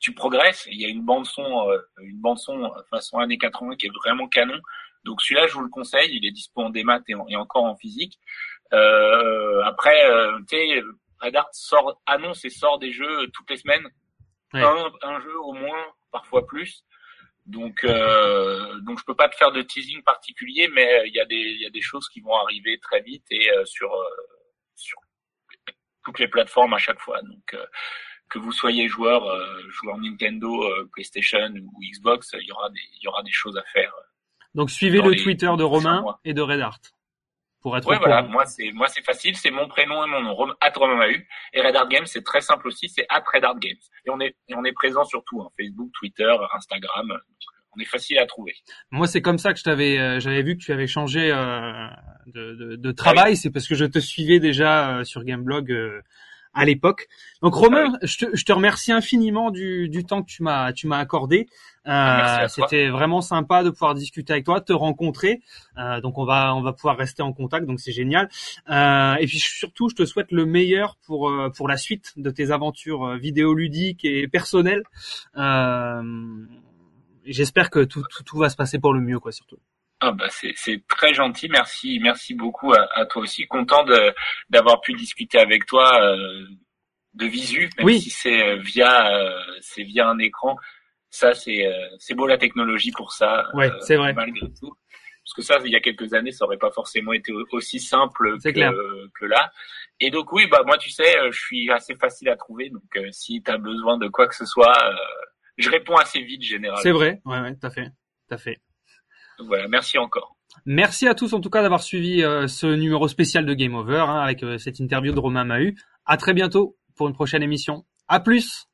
Speaker 1: tu progresses. Il y a une bande son, euh, une bande son façon années 80 qui est vraiment canon. Donc celui-là, je vous le conseille, il est dispo en démat et, encore en physique. Euh, après, euh, tu sais, Red Art sort, annonce et sort des jeux toutes les semaines. Un, un, jeu au moins, parfois plus. Donc, euh, donc je peux pas te faire de teasing particulier, mais il y a des, il y a des choses qui vont arriver très vite et euh, sur, euh, sur toutes les plateformes à chaque fois. Donc, euh, que vous soyez joueur, joueur Nintendo, PlayStation ou Xbox, il y aura des, il y aura des choses à faire
Speaker 2: donc suivez le Twitter de Romain et de Red Art pour être
Speaker 1: ouais, voilà, moi c'est moi c'est facile, c'est mon prénom et mon nom, at Romain Et Red Art Games, c'est très simple aussi, c'est at Red Art Games. Et on est et on est présent surtout, hein, Facebook, Twitter, Instagram. on est facile à trouver.
Speaker 2: Moi, c'est comme ça que je t'avais, euh, j'avais vu que tu avais changé euh, de, de, de, travail. C'est parce que je te suivais déjà euh, sur Gameblog euh, à l'époque. Donc Romain, je, te, je, te, remercie infiniment du, du temps que tu m'as tu m'as accordé. Euh, C'était vraiment sympa de pouvoir discuter avec toi, te rencontrer. Euh, donc on va on va pouvoir rester en contact, donc c'est génial. Euh, et puis surtout, je te souhaite le meilleur pour euh, pour la suite de tes aventures euh, vidéoludiques et personnelles. Euh, J'espère que tout, tout, tout va se passer pour le mieux, quoi, surtout.
Speaker 1: Ah bah c'est très gentil, merci merci beaucoup à, à toi aussi. Content d'avoir pu discuter avec toi euh, de visu, même
Speaker 2: oui.
Speaker 1: si c'est euh, via euh, c'est via un écran. Ça c'est euh, c'est beau la technologie pour ça.
Speaker 2: Ouais, c'est vrai.
Speaker 1: Malgré tout, parce que ça il y a quelques années ça aurait pas forcément été aussi simple que, que là. Et donc oui bah moi tu sais je suis assez facile à trouver donc si tu as besoin de quoi que ce soit, je réponds assez vite généralement.
Speaker 2: C'est vrai, ouais ouais, tout à fait, tout à fait
Speaker 1: voilà, merci encore.
Speaker 2: Merci à tous en tout cas d'avoir suivi euh, ce numéro spécial de Game Over hein, avec euh, cette interview de Romain Mahut. À très bientôt pour une prochaine émission. À plus.